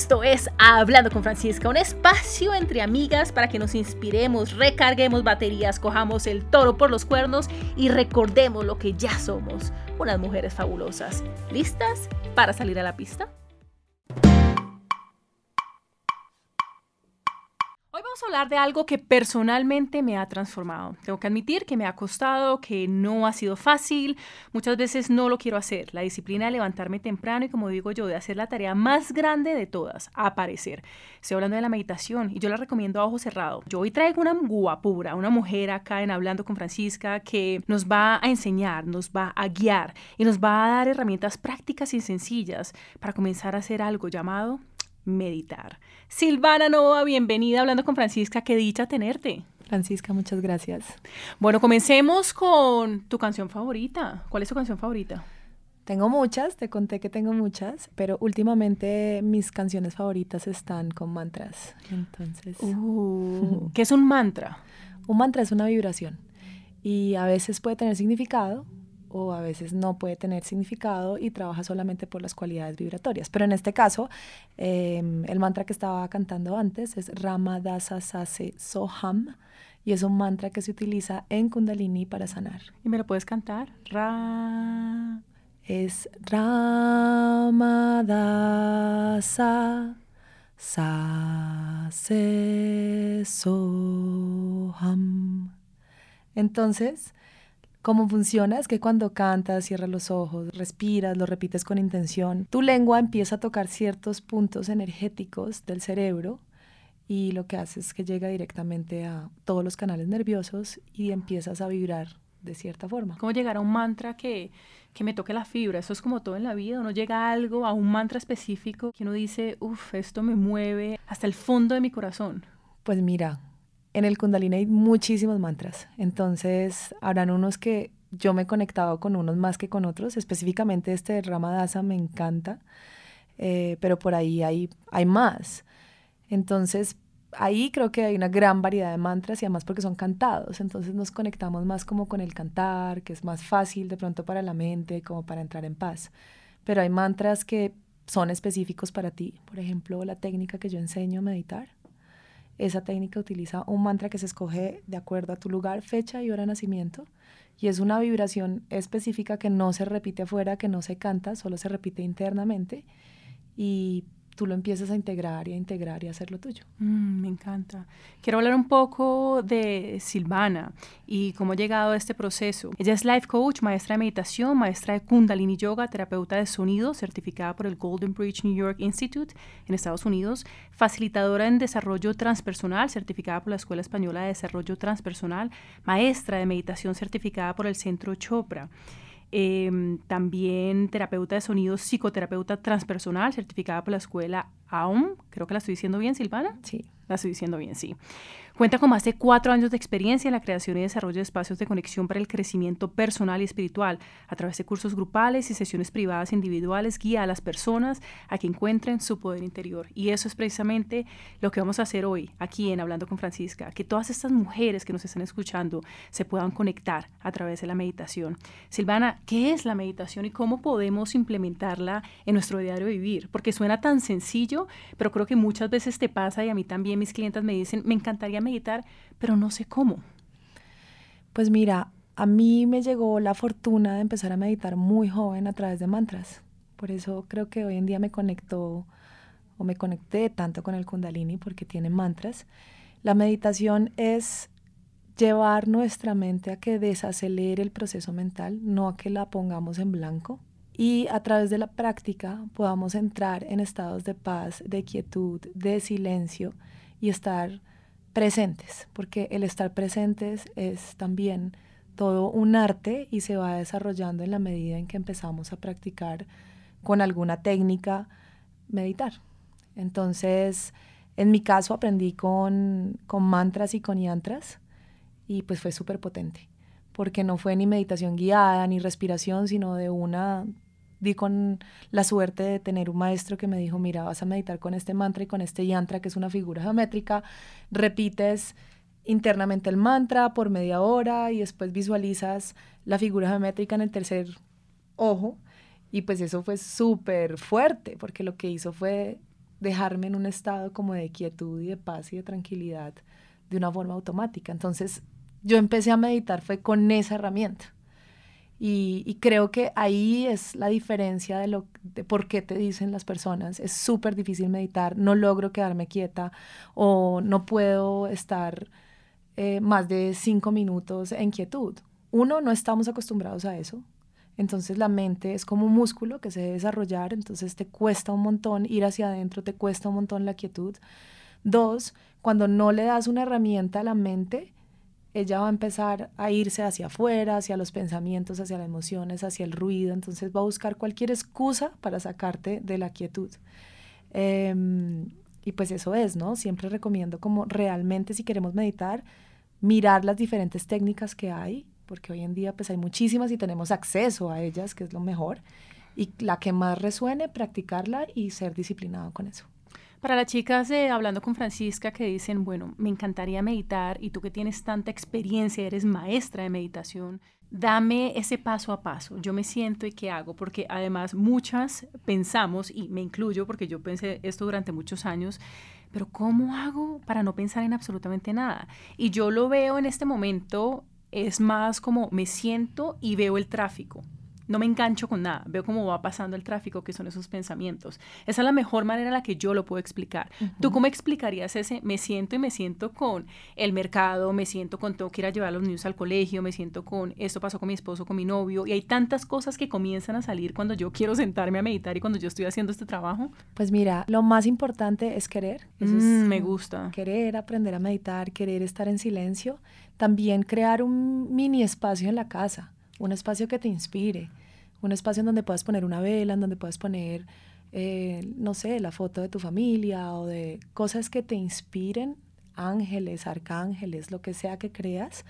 Esto es Hablando con Francisca, un espacio entre amigas para que nos inspiremos, recarguemos baterías, cojamos el toro por los cuernos y recordemos lo que ya somos, unas mujeres fabulosas. ¿Listas para salir a la pista? Vamos a hablar de algo que personalmente me ha transformado. Tengo que admitir que me ha costado, que no ha sido fácil. Muchas veces no lo quiero hacer. La disciplina de levantarme temprano y, como digo yo, de hacer la tarea más grande de todas, aparecer. Estoy hablando de la meditación y yo la recomiendo a ojo cerrado. Yo hoy traigo una guapura, una mujer acá en Hablando con Francisca que nos va a enseñar, nos va a guiar y nos va a dar herramientas prácticas y sencillas para comenzar a hacer algo llamado meditar. Silvana Nova, bienvenida hablando con Francisca, qué dicha tenerte. Francisca, muchas gracias. Bueno, comencemos con tu canción favorita. ¿Cuál es tu canción favorita? Tengo muchas, te conté que tengo muchas, pero últimamente mis canciones favoritas están con mantras. Entonces, uh, ¿qué es un mantra? Un mantra es una vibración y a veces puede tener significado, o a veces no puede tener significado y trabaja solamente por las cualidades vibratorias. Pero en este caso, em, el mantra que estaba cantando antes es Ramadasa Sase Soham y es un mantra que se utiliza en Kundalini para sanar. ¿Y me lo puedes cantar? Ra. Es Ramadasa Sase Soham. Entonces, Cómo funciona es que cuando cantas, cierras los ojos, respiras, lo repites con intención, tu lengua empieza a tocar ciertos puntos energéticos del cerebro y lo que hace es que llega directamente a todos los canales nerviosos y empiezas a vibrar de cierta forma. ¿Cómo llegar a un mantra que, que me toque la fibra? Eso es como todo en la vida, uno llega a algo, a un mantra específico que uno dice, uff, esto me mueve hasta el fondo de mi corazón. Pues mira, en el Kundalini hay muchísimos mantras, entonces habrán unos que yo me he conectado con unos más que con otros, específicamente este de Ramadasa me encanta, eh, pero por ahí hay, hay más. Entonces, ahí creo que hay una gran variedad de mantras y además porque son cantados, entonces nos conectamos más como con el cantar, que es más fácil de pronto para la mente, como para entrar en paz. Pero hay mantras que son específicos para ti, por ejemplo, la técnica que yo enseño a meditar esa técnica utiliza un mantra que se escoge de acuerdo a tu lugar, fecha y hora de nacimiento. Y es una vibración específica que no se repite afuera, que no se canta, solo se repite internamente. Y tú lo empiezas a integrar y a integrar y a hacer lo tuyo. Mm, me encanta. Quiero hablar un poco de Silvana y cómo ha llegado a este proceso. Ella es life coach, maestra de meditación, maestra de Kundalini Yoga, terapeuta de sonido, certificada por el Golden Bridge New York Institute en Estados Unidos, facilitadora en desarrollo transpersonal, certificada por la Escuela Española de Desarrollo Transpersonal, maestra de meditación certificada por el Centro Chopra. Em, también terapeuta de sonido, psicoterapeuta transpersonal, certificada por la escuela AUM. Creo que la estoy diciendo bien, Silvana. Sí. La estoy diciendo bien, sí. Cuenta con más de cuatro años de experiencia en la creación y desarrollo de espacios de conexión para el crecimiento personal y espiritual a través de cursos grupales y sesiones privadas individuales. Guía a las personas a que encuentren su poder interior. Y eso es precisamente lo que vamos a hacer hoy aquí en Hablando con Francisca, que todas estas mujeres que nos están escuchando se puedan conectar a través de la meditación. Silvana, ¿qué es la meditación y cómo podemos implementarla en nuestro diario vivir? Porque suena tan sencillo, pero creo que muchas veces te pasa y a mí también mis clientes me dicen, me encantaría meditar pero no sé cómo. Pues mira, a mí me llegó la fortuna de empezar a meditar muy joven a través de mantras. Por eso creo que hoy en día me conectó o me conecté tanto con el kundalini porque tiene mantras. La meditación es llevar nuestra mente a que desacelere el proceso mental, no a que la pongamos en blanco. Y a través de la práctica podamos entrar en estados de paz, de quietud, de silencio y estar presentes, porque el estar presentes es también todo un arte y se va desarrollando en la medida en que empezamos a practicar con alguna técnica meditar. Entonces, en mi caso aprendí con, con mantras y con yantras y pues fue súper potente, porque no fue ni meditación guiada ni respiración, sino de una di con la suerte de tener un maestro que me dijo, mira, vas a meditar con este mantra y con este yantra, que es una figura geométrica, repites internamente el mantra por media hora y después visualizas la figura geométrica en el tercer ojo. Y pues eso fue súper fuerte, porque lo que hizo fue dejarme en un estado como de quietud y de paz y de tranquilidad de una forma automática. Entonces yo empecé a meditar fue con esa herramienta. Y, creo que ahí es la diferencia de, lo, de por qué te dicen las personas. Es súper difícil meditar, no logro quedarme quieta o no puedo estar eh, más de cinco minutos en quietud. Uno, no estamos acostumbrados a eso. Entonces la mente es como un músculo que se debe desarrollar, entonces te cuesta un montón ir hacia adentro, te cuesta un montón la quietud. Dos, cuando no le das una herramienta a la mente, ella va a empezar a irse hacia afuera, hacia los pensamientos, hacia las emociones, hacia el ruido, entonces va a buscar cualquier excusa para sacarte de la quietud. Em, y pues eso es, ¿no? Siempre recomiendo como realmente si queremos meditar, mirar las diferentes técnicas que hay, porque hoy en día pues hay muchísimas y tenemos acceso a ellas, que es lo mejor, y la que más resuene, practicarla y ser disciplinado con eso. Para las chicas, hablando con Francisca, que dicen, bueno, me encantaría meditar y tú que tienes tanta experiencia, eres maestra de meditación, dame ese paso a paso. Yo me siento y qué hago, porque además muchas pensamos, y me incluyo porque yo pensé esto durante muchos años, pero ¿cómo hago para no pensar en absolutamente nada? Y yo lo veo en este momento, es más como me siento y veo el tráfico no me engancho con nada, veo cómo va pasando el tráfico, que son esos pensamientos. Esa es la mejor manera en la que yo lo puedo explicar. ¿Tú cómo explicarías ese me siento y me siento con el mercado, me siento con tengo que ir a llevar a los niños al colegio, me siento con esto pasó con mi esposo, con mi novio, y hay tantas cosas que comienzan a salir cuando yo quiero sentarme a meditar y cuando yo estoy haciendo este trabajo? Pues mira, lo más importante es querer. Mm, me gusta. Querer aprender a meditar, querer estar en silencio, también crear un mini espacio en la casa un espacio que te inspire, un espacio en donde puedas poner una vela, en donde puedas poner, eh, no sé, la foto de tu familia o de cosas que te inspiren, ángeles, arcángeles, lo que sea que creas,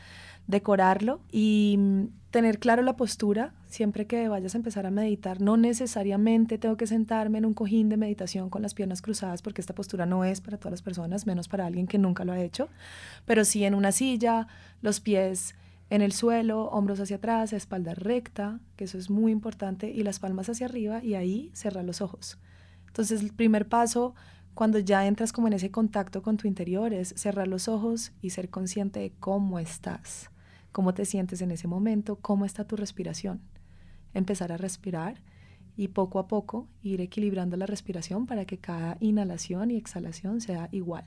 decorarlo y mm, tener claro la postura siempre que vayas a empezar a meditar. No necesariamente tengo que sentarme en un cojín de meditación con las piernas cruzadas porque esta postura no es para todas las personas, menos para alguien que nunca lo ha hecho, pero sí en una silla, los pies en el suelo, hombros hacia atrás, espalda recta, que eso es muy importante, y las palmas hacia arriba y ahí cerrar los ojos. Entonces el primer paso cuando ya entras como en ese contacto con tu interior es cerrar los ojos y ser consciente de cómo estás, cómo te sientes en ese momento, cómo está tu respiración. Empezar a respirar y poco a poco ir equilibrando la respiración para que cada inhalación y exhalación sea igual.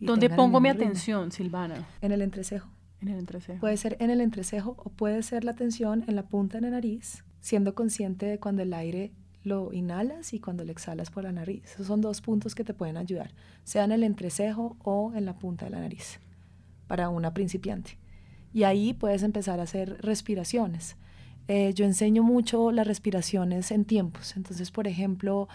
¿Dónde pongo mi atención, Silvana? En el entrecejo. En el entrecejo. Puede ser en el entrecejo o puede ser la tensión en la punta de la nariz, siendo consciente de cuando el aire lo inhalas y cuando lo exhalas por la nariz. Esos son dos puntos que te pueden ayudar, sea en el entrecejo o en la punta de la nariz, para una principiante. Y ahí puedes empezar a hacer respiraciones. Eh, yo enseño mucho las respiraciones en tiempos. Entonces, por ejemplo,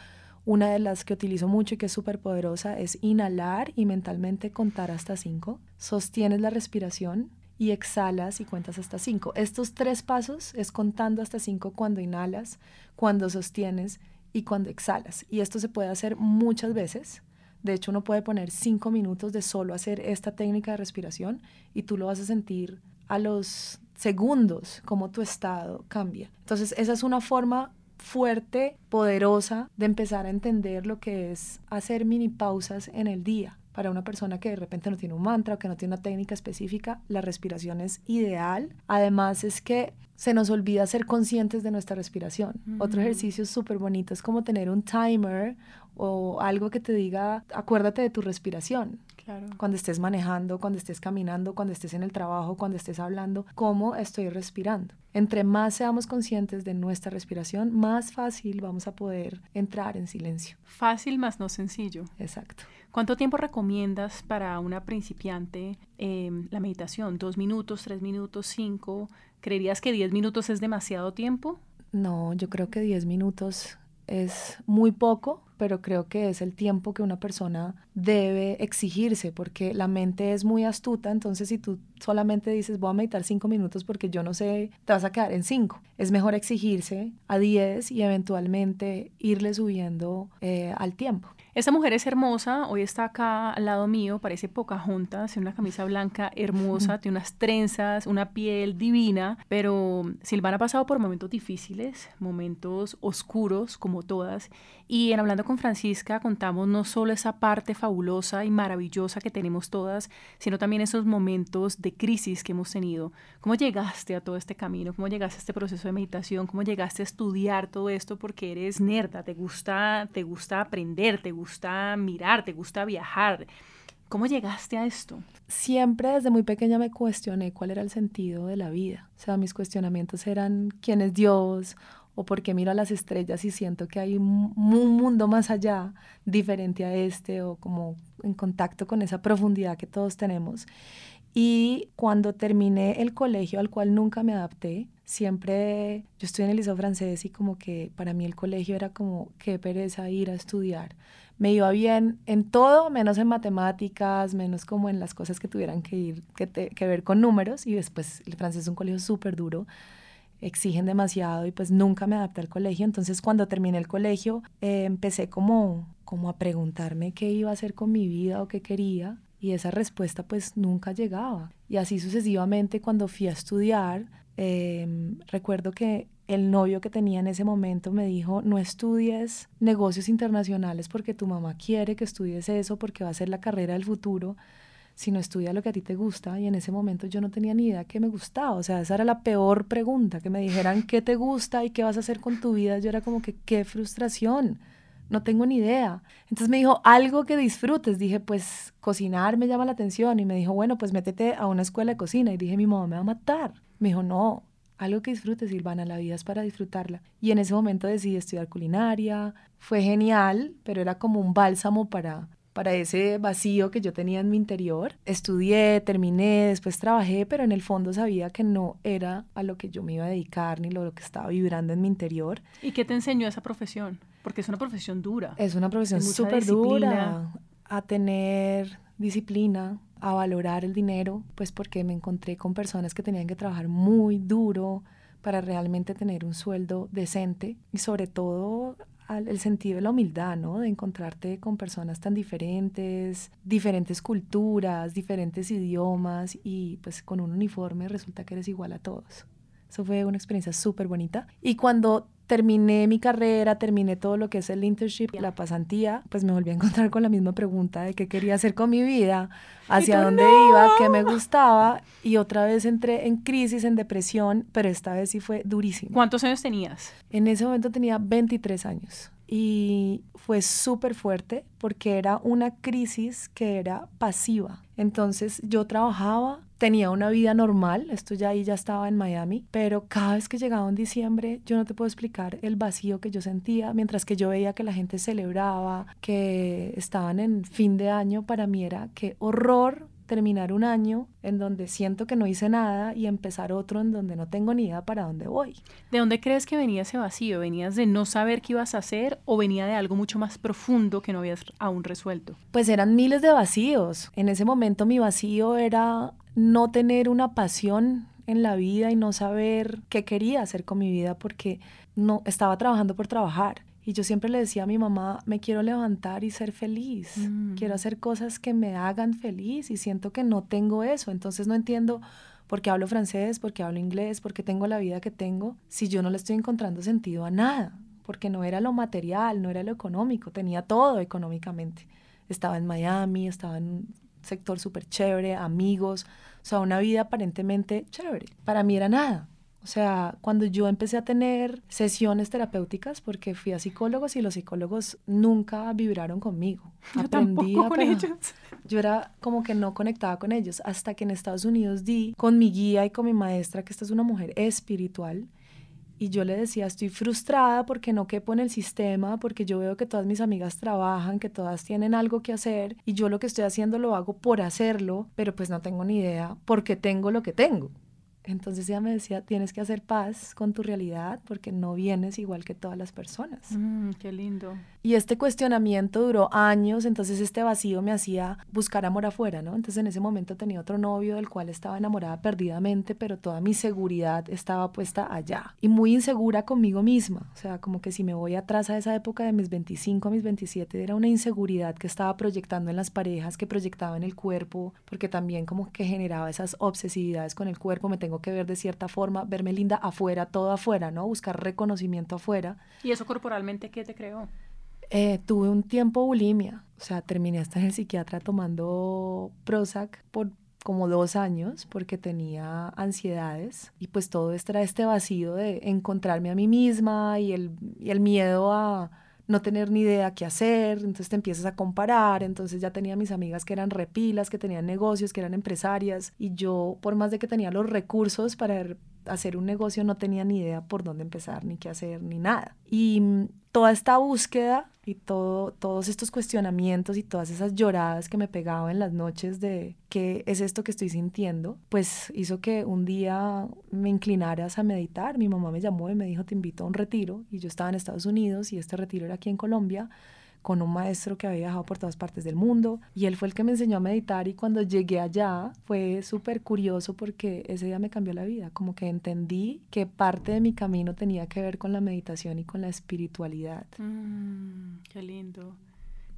una de las que utilizo mucho y que es súper poderosa es inhalar y mentalmente contar hasta cinco. Sostienes la respiración y exhalas y cuentas hasta cinco. Estos tres pasos es contando hasta cinco cuando inhalas, cuando sostienes y cuando exhalas. Y esto se puede hacer muchas veces. De hecho, uno puede poner cinco minutos de solo hacer esta técnica de respiración y tú lo vas a sentir a los segundos como tu estado cambia. Entonces, esa es una forma fuerte, poderosa, de empezar a entender lo que es hacer mini pausas en el día. Para una persona que de repente no tiene un mantra o que no tiene una técnica específica, la respiración es ideal. Además es que se nos olvida ser conscientes de nuestra respiración. Otro ejercicio súper bonito es como tener un timer o algo que te diga, acuérdate de tu respiración. Cuando estés manejando, cuando estés caminando, cuando estés en el trabajo, cuando estés hablando, cómo estoy respirando. Entre más seamos conscientes de nuestra respiración, más fácil vamos a poder entrar en silencio. Fácil más no sencillo. Exacto. ¿Cuánto tiempo recomiendas para una principiante em, la meditación? ¿Dos minutos, tres minutos, cinco? ¿Creerías que diez minutos es demasiado tiempo? No, yo creo que diez minutos es muy poco, pero creo que es el tiempo que una persona debe exigirse, porque la mente es muy astuta, entonces si tú solamente dices voy a meditar cinco minutos porque yo no sé, te vas a quedar en cinco. Es mejor exigirse a diez y eventualmente irle subiendo eh, al tiempo. Esta mujer es hermosa, hoy está acá al lado mío, parece poca junta, tiene una camisa blanca hermosa, tiene unas trenzas, una piel divina, pero Silvana ha pasado por momentos difíciles, momentos oscuros como todas, y en hablando con con Francisca contamos no solo esa parte fabulosa y maravillosa que tenemos todas, sino también esos momentos de crisis que hemos tenido. ¿Cómo llegaste a todo este camino? ¿Cómo llegaste a este proceso de meditación? ¿Cómo llegaste a estudiar todo esto porque eres nerda, te gusta, te gusta aprender, te gusta mirar, te gusta viajar? ¿Cómo llegaste a esto? Siempre desde muy pequeña me cuestioné cuál era el sentido de la vida. O sea, mis cuestionamientos eran quién es Dios o por qué miro a las estrellas y siento que hay un mundo más allá diferente a este o como en contacto con esa profundidad que todos tenemos. Y cuando terminé el colegio al cual nunca me adapté, siempre, yo estoy en el liceo francés y como que para mí el colegio era como qué pereza ir a estudiar me iba bien en todo, menos en matemáticas, menos como en las cosas que tuvieran que, ir, que, ver con números. Y después el francés es un colegio súper duro, exigen demasiado y pues nunca me adapté al colegio. Entonces cuando terminé el colegio eh, empecé como, como a preguntarme qué iba a hacer con mi vida o qué quería. Y esa respuesta pues nunca llegaba. Y así sucesivamente cuando fui a estudiar, em, recuerdo que el novio que tenía en ese momento me dijo, no estudies negocios internacionales porque tu mamá quiere que estudies eso, porque va a ser la carrera del futuro, sino estudia lo que a ti te gusta. Y en ese momento yo no tenía ni idea qué me gustaba. O sea, esa era la peor pregunta, que me dijeran qué te gusta y qué vas a hacer con tu vida. Yo era como que, qué frustración. No tengo ni idea. Entonces me dijo, algo que disfrutes. Dije, pues cocinar me llama la atención. Y me dijo, bueno, pues métete a una escuela de cocina. Y dije, mi mamá me va a matar. Me dijo, no, algo que disfrutes, Silvana, la vida es para disfrutarla. Y en ese momento decidí estudiar culinaria, fue genial, pero era como un bálsamo para, para ese vacío que yo tenía en mi interior. Estudié, terminé, después trabajé, pero en el fondo sabía que no era a lo que yo me iba a dedicar ni lo, que estaba vibrando en mi interior. ¿Y qué te enseñó esa profesión? Porque es una profesión dura. Es una profesión súper dura. A tener disciplina, a valorar el dinero, pues porque me encontré con personas que tenían que trabajar muy duro para realmente tener un sueldo decente y sobre todo el sentido de la humildad, ¿no? De encontrarte con personas tan diferentes, diferentes culturas, diferentes idiomas y pues con un uniforme resulta que eres igual a todos. Eso fue una experiencia súper bonita. Y cuando terminé mi carrera, terminé todo lo que es el internship, la pasantía, pues me volví a encontrar con la misma pregunta de qué quería hacer con mi vida, hacia dónde iba, qué me gustaba y otra vez entré en crisis, en depresión, pero esta vez sí fue durísimo. ¿Cuántos años tenías? En ese momento tenía 23 años y fue súper fuerte porque era una crisis que era pasiva. Entonces yo trabajaba, tenía una vida normal, esto ya ahí ya estaba en Miami, pero cada vez que llegaba en diciembre yo no te puedo explicar el vacío que yo sentía, mientras que yo veía que la gente celebraba, que estaban en fin de año, para mí era qué horror terminar un año en donde siento que no hice nada y empezar otro en donde no tengo ni idea para dónde voy. ¿De dónde crees que venía ese vacío? ¿Venías de no saber qué ibas a hacer o venía de algo mucho más profundo que no habías aún resuelto? Pues eran miles de vacíos. En ese momento mi vacío era no tener una pasión en la vida y no saber qué quería hacer con mi vida porque no estaba trabajando por trabajar y yo siempre le decía a mi mamá, me quiero levantar y ser feliz, mm. quiero hacer cosas que me hagan feliz y siento que no tengo eso, entonces no entiendo por qué hablo francés, por qué hablo inglés, por qué tengo la vida que tengo, si yo no le estoy encontrando sentido a nada, porque no era lo material, no era lo económico, tenía todo económicamente. Estaba en Miami, estaba en sector súper chévere, amigos, o sea, una vida aparentemente chévere. Para mí era nada. O sea, cuando yo empecé a tener sesiones terapéuticas, porque fui a psicólogos y los psicólogos nunca vibraron conmigo. Yo tampoco con ellos. Yo era como que no conectaba con ellos, hasta que en Estados Unidos di con mi guía y con mi maestra, que esta es una mujer espiritual, y yo le decía, estoy frustrada porque no quepo en el sistema, porque yo veo que todas mis amigas trabajan, que todas tienen algo que hacer, y yo lo que estoy haciendo lo hago por hacerlo, pero pues no tengo ni idea porque tengo lo que tengo. Entonces ella me decía, tienes que hacer paz con tu realidad porque no vienes igual que todas las personas. Mm, qué lindo. Y este cuestionamiento duró años, entonces este vacío me hacía buscar amor afuera, ¿no? Entonces en ese momento tenía otro novio del cual estaba enamorada perdidamente, pero toda mi seguridad estaba puesta allá y muy insegura conmigo misma. O sea, como que si me voy atrás a esa época de mis 25 a mis 27, era una inseguridad que estaba proyectando en las parejas, que proyectaba en el cuerpo, porque también como que generaba esas obsesividades con el cuerpo, me tengo que ver de cierta forma, verme linda afuera, todo afuera, ¿no? Buscar reconocimiento afuera. ¿Y eso corporalmente qué te creó? Eh, tuve un tiempo bulimia, o sea, terminé hasta en el psiquiatra tomando Prozac por como dos años porque tenía ansiedades y pues todo esto era este vacío de encontrarme a mí misma y el, y el miedo a no tener ni idea qué hacer, entonces te empiezas a comparar, entonces ya tenía mis amigas que eran repilas, que tenían negocios, que eran empresarias y yo por más de que tenía los recursos para hacer un negocio no tenía ni idea por dónde empezar, ni qué hacer, ni nada. Y mm, toda esta búsqueda y todo, todos estos cuestionamientos y todas esas lloradas que me pegaba en las noches de qué es esto que estoy sintiendo, pues hizo que un día me inclinaras a meditar. Mi mamá me llamó y me dijo, te invito a un retiro. Y yo estaba en Estados Unidos y este retiro era aquí en Colombia con un maestro que había viajado por todas partes del mundo y él fue el que me enseñó a meditar y cuando llegué allá fue súper curioso porque ese día me cambió la vida, como que entendí que parte de mi camino tenía que ver con la meditación y con la espiritualidad. Mm, qué lindo.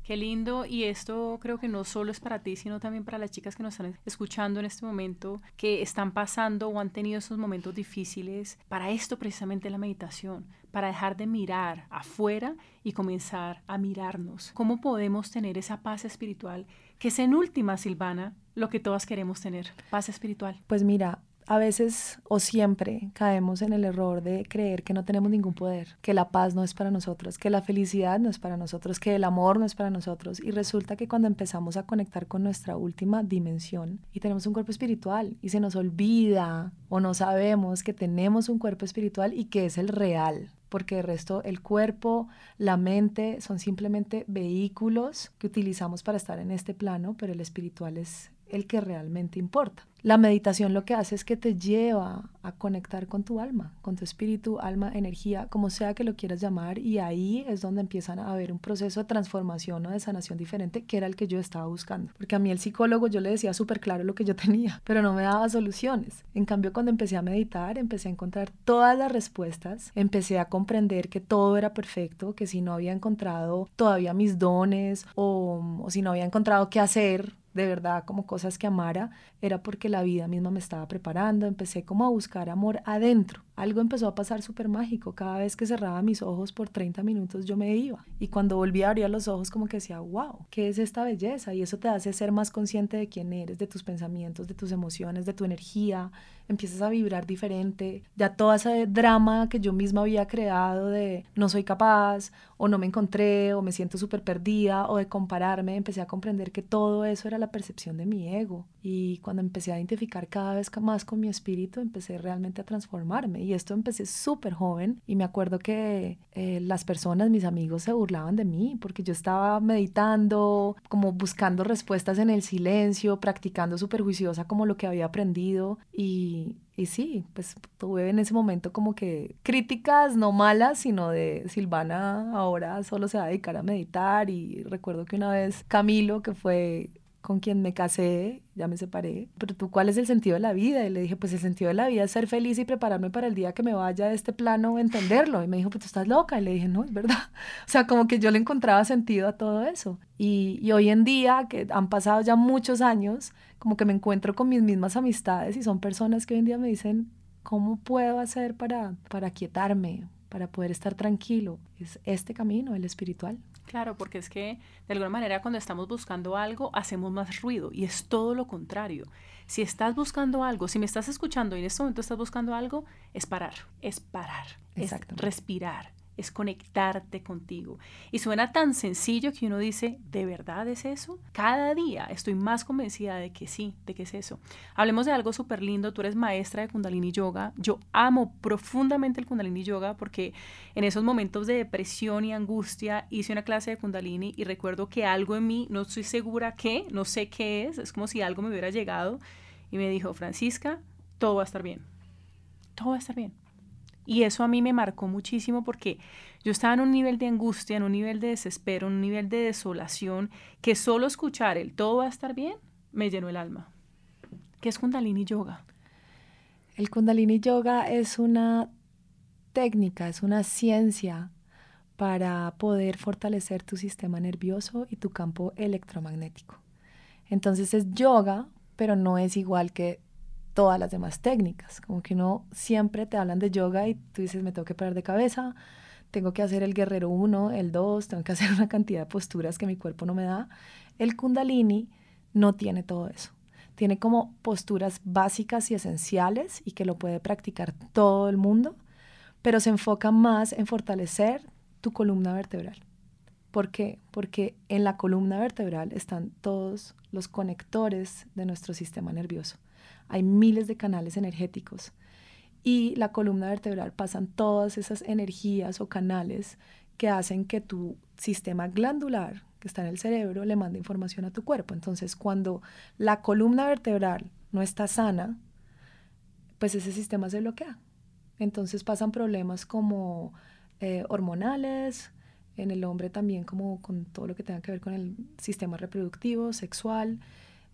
Qué lindo y esto creo que no solo es para ti, sino también para las chicas que nos están escuchando en este momento, que están pasando o han tenido esos momentos difíciles. Para esto precisamente la meditación, para dejar de mirar afuera y comenzar a mirarnos. ¿Cómo podemos tener esa paz espiritual que es en última, Silvana, lo que todas queremos tener, paz espiritual? Pues mira, a veces o siempre caemos en el error de creer que no tenemos ningún poder, que la paz no es para nosotros, que la felicidad no es para nosotros, que el amor no es para nosotros. Y resulta que cuando empezamos a conectar con nuestra última dimensión y tenemos un cuerpo espiritual y se nos olvida o no sabemos que tenemos un cuerpo espiritual y que es el real, porque de resto el cuerpo, la mente son simplemente vehículos que utilizamos para estar en este plano, pero el espiritual es el que realmente importa. La meditación lo que hace es que te lleva a conectar con tu alma, con tu espíritu, alma, energía, como sea que lo quieras llamar, y ahí es donde empiezan a haber un proceso de transformación o de sanación diferente, que era el que yo estaba buscando. Porque a mí el psicólogo yo le decía súper claro lo que yo tenía, pero no me daba soluciones. En cambio, cuando empecé a meditar, empecé a encontrar todas las respuestas, empecé a comprender que todo era perfecto, que si no había encontrado todavía mis dones o, o si no había encontrado qué hacer, de verdad como cosas que amara, era porque la vida misma me estaba preparando, empecé como a buscar amor adentro. Algo empezó a pasar súper mágico, cada vez que cerraba mis ojos por 30 minutos yo me iba. Y cuando volví a abrir los ojos como que decía, wow, ¿qué es esta belleza? Y eso te hace ser más consciente de quién eres, de tus pensamientos, de tus emociones, de tu energía, empiezas a vibrar diferente, ya todo ese drama que yo misma había creado de no soy capaz o no me encontré o me siento súper perdida o de compararme, empecé a comprender que todo eso era la percepción de mi ego. Y cuando empecé a identificar cada vez más con mi espíritu empecé realmente a transformarme y esto empecé súper joven y me acuerdo que eh, las personas, mis amigos se burlaban de mí porque yo estaba meditando, como buscando respuestas en el silencio, practicando súper juiciosa como lo que había aprendido y y, sí, pues tuve en ese momento como que críticas no malas, sino de Silvana ahora solo se va a dedicar a meditar y recuerdo que una vez Camilo, que fue con quien me casé, ya me separé, pero tú, ¿cuál es el sentido de la vida? Y le dije, pues el sentido de la vida es ser feliz y prepararme para el día que me vaya de este plano, entenderlo. Y me dijo, pues tú estás loca. Y le dije, no, es verdad. O sea, como que yo le encontraba sentido a todo eso. Y, y hoy en día, que han pasado ya muchos años, como que me encuentro con mis mismas amistades y son personas que hoy en día me dicen, ¿cómo puedo hacer para, para quietarme, para poder estar tranquilo? Es este camino, el espiritual. Claro, porque es que de alguna manera cuando estamos buscando algo hacemos más ruido y es todo lo contrario. Si estás buscando algo, si me estás escuchando y en este momento estás buscando algo, es parar, es parar, es respirar, es conectarte contigo. Y suena tan sencillo que uno dice, ¿de verdad es eso? Cada día estoy más convencida de que sí, de que es eso. Hablemos de algo súper lindo, tú eres maestra de Kundalini Yoga, yo amo profundamente el Kundalini Yoga porque en esos momentos de depresión y angustia hice una clase de Kundalini y recuerdo que algo en mí, no estoy segura qué, no sé qué es, es como si algo me hubiera llegado y me dijo, Francisca, todo va a estar bien, todo va a estar bien y eso a mí me marcó muchísimo porque yo estaba en un nivel de angustia, en un nivel de desespero, en un nivel de desolación, que solo escuchar el todo va a estar bien me llenó el alma. ¿Qué es Kundalini Yoga? El Kundalini Yoga es una técnica, es una ciencia para poder fortalecer tu sistema nervioso y tu campo electromagnético. Entonces es yoga, pero no es igual que todas las demás técnicas. Como que uno siempre te hablan de yoga y tú dices, me tengo que parar de cabeza, tengo que hacer el guerrero 1, el 2, tengo que hacer una cantidad de posturas que mi cuerpo no me da. El kundalini no tiene todo eso. Tiene como posturas básicas y esenciales y que lo puede practicar todo el mundo, pero se enfoca más en fortalecer tu columna vertebral. ¿Por qué? Porque en la columna vertebral están todos los conectores de nuestro sistema nervioso. Hay miles de canales energéticos y la columna vertebral pasan todas esas energías o canales que hacen que tu sistema glandular, que está en el cerebro, le mande información a tu cuerpo. Entonces, cuando la columna vertebral no está sana, pues ese sistema se bloquea. Entonces pasan problemas como eh, hormonales, en el hombre también como con todo lo que tenga que ver con el sistema reproductivo, sexual,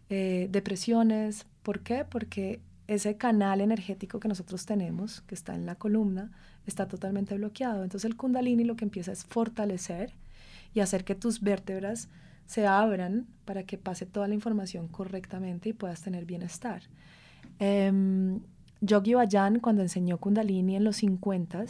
eh, depresiones. ¿Por qué? Porque ese canal energético que nosotros tenemos, que está en la columna, está totalmente bloqueado. Entonces el kundalini lo que empieza es fortalecer y hacer que tus vértebras se abran para que pase toda la información correctamente y puedas tener bienestar. Eh, Yogi Bayan, cuando enseñó kundalini en los 50,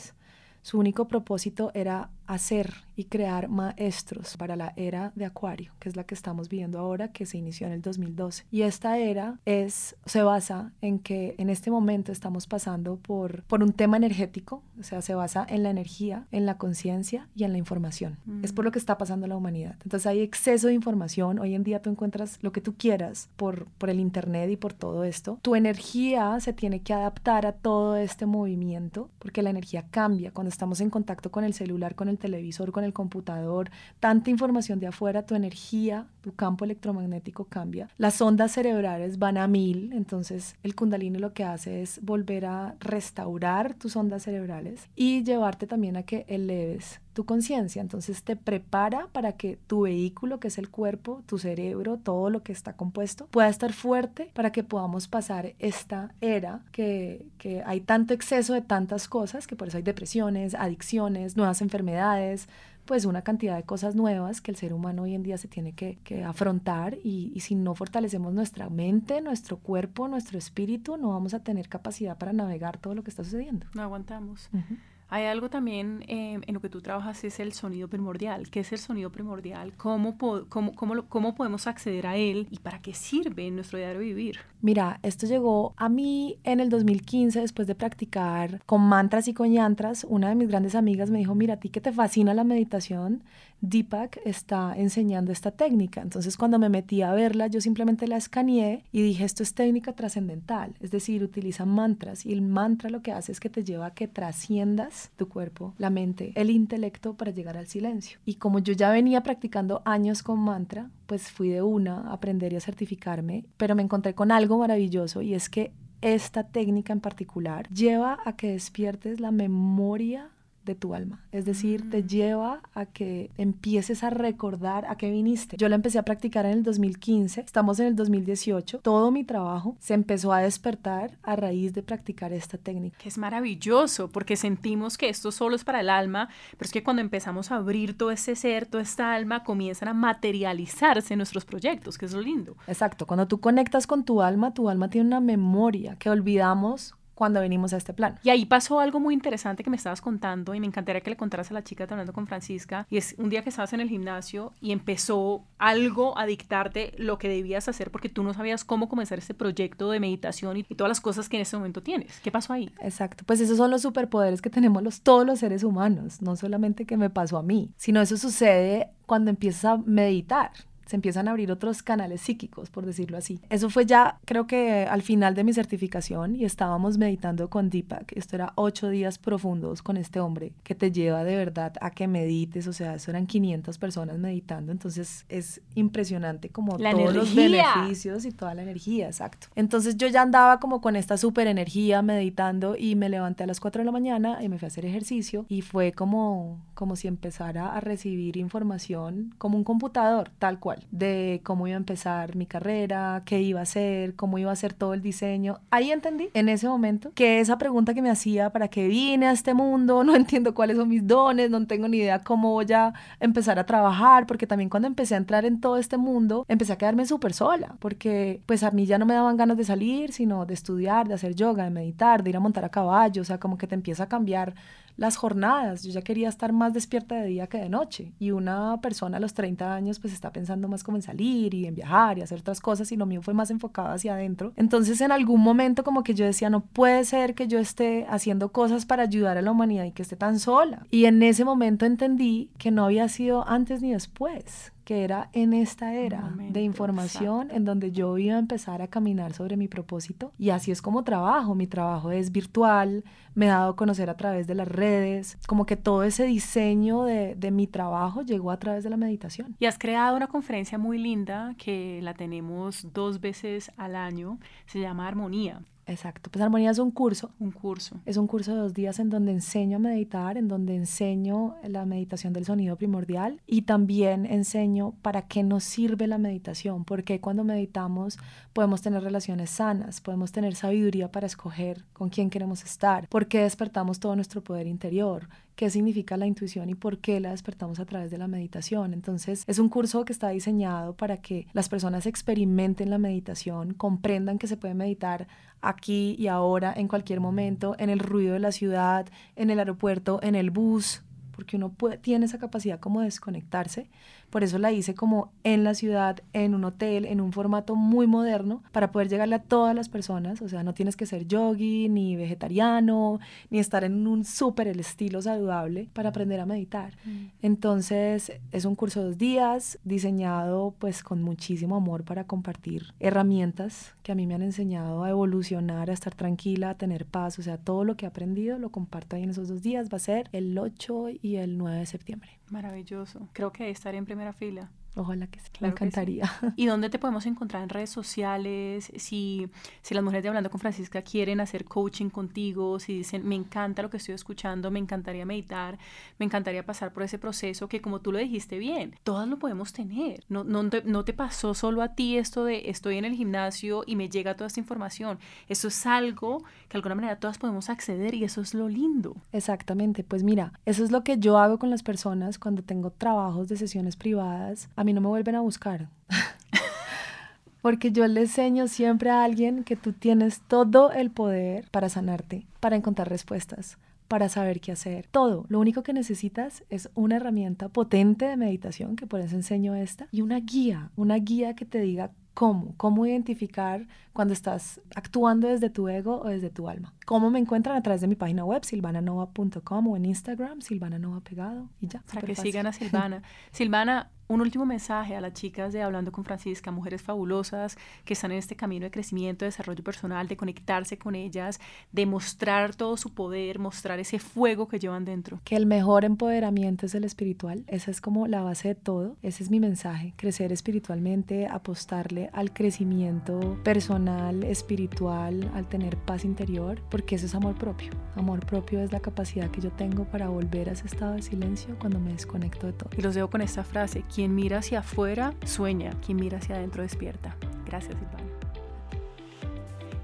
su único propósito era hacer y crear maestros para la era de Acuario, que es la que estamos viviendo ahora, que se inició en el 2012. Y esta era es, se basa en que en este momento estamos pasando por, por un tema energético, o sea, se basa en la energía, en la conciencia y en la información. Es por lo que está pasando la humanidad. Entonces hay exceso de información. Hoy en día tú encuentras lo que tú quieras por, por el Internet y por todo esto. Tu energía se tiene que adaptar a todo este movimiento porque la energía cambia cuando estamos en contacto con el celular, con el televisor, con el computador, tanta información de afuera, tu energía, tu campo electromagnético cambia. Las ondas cerebrales van a mil, entonces el kundalini lo que hace es volver a restaurar tus ondas cerebrales y llevarte también a que eleves tu conciencia. Entonces te prepara para que tu vehículo, que es el cuerpo, tu cerebro, todo lo que está compuesto, pueda estar fuerte para que podamos pasar esta era que, que hay tanto exceso de tantas cosas, que por eso hay depresiones, adicciones, nuevas enfermedades, pues una cantidad de cosas nuevas que el ser humano hoy en día se tiene que, que afrontar y, y, si no fortalecemos nuestra mente, nuestro cuerpo, nuestro espíritu, no vamos a tener capacidad para navegar todo lo que está sucediendo. No aguantamos. Uh -huh. Hay algo también eh, en lo que tú trabajas, es el sonido primordial. ¿Qué es el sonido primordial? ¿Cómo, cómo, ¿Cómo podemos acceder a él y para qué sirve en nuestro diario vivir? Mira, esto llegó a mí en el 2015 después de practicar con mantras y con yantras. Una de mis grandes amigas me dijo, mira, a ti que te fascina la meditación, Deepak está enseñando esta técnica. Entonces cuando me metí a verla, yo simplemente la escaneé y dije, esto es técnica trascendental, es decir, utiliza mantras y el mantra lo que hace es que te lleva a que trasciendas tu cuerpo, la mente, el intelecto para llegar al silencio. Y como yo ya venía practicando años con mantra, pues fui de una a aprender y a certificarme, pero me encontré con algo maravilloso y es que esta técnica en particular lleva a que despiertes la memoria de tu alma. Es decir, te lleva a que empieces a recordar a qué viniste. Yo la empecé a practicar en el 2015, estamos en el 2018, todo mi trabajo se empezó a despertar a raíz de practicar esta técnica. Que es maravilloso, porque sentimos que esto solo es para el alma, pero es que cuando empezamos a abrir todo ese ser, toda esta alma, comienzan a materializarse nuestros proyectos, que es lo lindo. Exacto, cuando tú conectas con tu alma, tu alma tiene una memoria que olvidamos cuando venimos a este plan. Y ahí pasó algo muy interesante que me estabas contando y me encantaría que le contaras a la chica hablando con Francisca. Y es un día que estabas en el gimnasio y empezó algo a dictarte lo que debías hacer porque tú no sabías cómo comenzar este proyecto de meditación y, y todas las cosas que en este momento tienes. ¿Qué pasó ahí? Exacto, pues esos son los superpoderes que tenemos los, todos los seres humanos, no solamente que me pasó a mí, sino eso sucede cuando empiezas a meditar se empiezan a abrir otros canales psíquicos, por decirlo así. Eso fue ya, creo que al final de mi certificación y estábamos meditando con Deepak. Esto era ocho días profundos con este hombre que te lleva de verdad a que medites, o sea, eso eran 500 personas meditando, entonces es impresionante como la todos energía. los beneficios y toda la energía, exacto. Entonces yo ya andaba como con esta super energía meditando y me levanté a las 4 de la mañana y me fui a hacer ejercicio y fue como, como si empezara a recibir información como un computador, tal cual de cómo iba a empezar mi carrera, qué iba a hacer, cómo iba a hacer todo el diseño. Ahí entendí en ese momento que esa pregunta que me hacía, ¿para qué vine a este mundo? No entiendo cuáles son mis dones, no tengo ni idea cómo voy a empezar a trabajar, porque también cuando empecé a entrar en todo este mundo, empecé a quedarme súper sola, porque pues a mí ya no me daban ganas de salir, sino de estudiar, de hacer yoga, de meditar, de ir a montar a caballo, o sea, como que te empieza a cambiar las jornadas, yo ya quería estar más despierta de día que de noche y una persona a los 30 años pues está pensando más como en salir y en viajar y hacer otras cosas y lo mío fue más enfocado hacia adentro. Entonces en algún momento como que yo decía, no puede ser que yo esté haciendo cosas para ayudar a la humanidad y que esté tan sola. Y en ese momento entendí que no había sido antes ni después, que era en esta era de información en donde yo iba a empezar a caminar sobre mi propósito. Y así es como trabajo, mi trabajo es virtual, me he dado a conocer a través de las redes, como que todo ese diseño de, de mi trabajo llegó a través de la meditación. Y has creado una conferencia muy linda que la tenemos dos veces al año, se llama Armonía. Exacto, pues Armonía es un curso. Un curso. Es un curso de dos días en donde enseño a meditar, en donde enseño la meditación del sonido primordial y también enseño para qué nos sirve la meditación, porque cuando meditamos podemos tener relaciones sanas, podemos tener sabiduría para escoger con quién queremos estar, por qué despertamos todo nuestro poder interior, qué significa la intuición y por qué la despertamos a través de la meditación. Entonces, es un curso que está diseñado para que las personas experimenten la meditación, comprendan que se puede meditar aquí y ahora, en cualquier momento, en el ruido de la ciudad, en el aeropuerto, en el bus, porque uno puede, tiene esa capacidad como de desconectarse por eso la hice como en la ciudad, en un hotel, en un formato muy moderno, para poder llegarle a todas las personas. O sea, no tienes que ser yogi, ni vegetariano, ni estar en un súper el estilo saludable para aprender a meditar. Mm. Entonces, es un curso de dos días, diseñado pues con muchísimo amor para compartir herramientas que a mí me han enseñado a evolucionar, a estar tranquila, a tener paz. O sea, todo lo que he aprendido lo comparto ahí en esos dos días. Va a ser el 8 y el 9 de septiembre. Maravilloso. Creo que estaré en primera fila. Ojalá que sí, me encantaría. ¿Y dónde te podemos encontrar en redes sociales? Si, si las mujeres de Hablando con Francisca quieren hacer coaching contigo, si dicen, me encanta lo que estoy escuchando, me encantaría meditar, me encantaría pasar por ese proceso, que como tú lo dijiste bien, todas lo podemos tener. No, no, te, no te pasó solo a ti esto de estoy en el gimnasio y me llega toda esta información. Eso es algo que de alguna manera todas podemos acceder y eso es lo lindo. Exactamente, pues mira, eso es lo que yo hago con las personas cuando tengo trabajos de sesiones privadas a mí no me vuelven a buscar. Porque yo le enseño siempre a alguien que tú tienes todo el poder para sanarte, para encontrar respuestas, para saber qué hacer. Todo. Lo único que necesitas es una herramienta potente de meditación, que por eso enseño esta, y una guía, una guía que te diga cómo, cómo identificar cuando estás actuando desde tu ego o desde tu alma. ¿Cómo me encuentran? A través de mi página web, silvananova.com o en Instagram, Silvananova pegado y ya. Para que sigan a Silvana. Silvana, un último mensaje a las chicas de Hablando con Francisca, mujeres fabulosas que están en este camino de crecimiento, de desarrollo personal, de conectarse con ellas, de mostrar todo su poder, mostrar ese fuego que llevan dentro. Que el mejor empoderamiento es el espiritual, esa es como la base de todo, ese es mi mensaje, crecer espiritualmente, apostarle al crecimiento personal, espiritual, al tener paz interior, porque eso es amor propio. Amor propio es la capacidad que yo tengo para volver a ese estado de silencio cuando me desconecto de todo. Y los dejo con esta frase, quien mira hacia afuera sueña, quien mira hacia adentro despierta. Gracias, Silvana.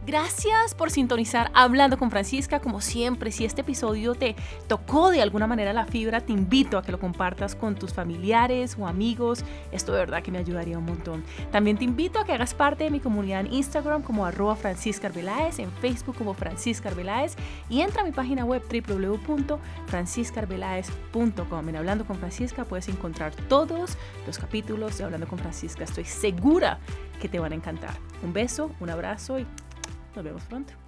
Gracias por sintonizar Hablando con Francisca. Como siempre, si este episodio te tocó de alguna manera la fibra, te invito a que lo compartas con tus familiares o amigos. Esto de verdad que me ayudaría un montón. También te invito a que hagas parte de mi comunidad en Instagram como arroba Francisca Arbeláez, en Facebook como Francisca Arbeláez y entra a mi página web www.franciscarvelaez.com. En Hablando con Francisca puedes encontrar todos los capítulos de Hablando con Francisca. Estoy segura que te van a encantar. Un beso, un abrazo y nos vemos pronto.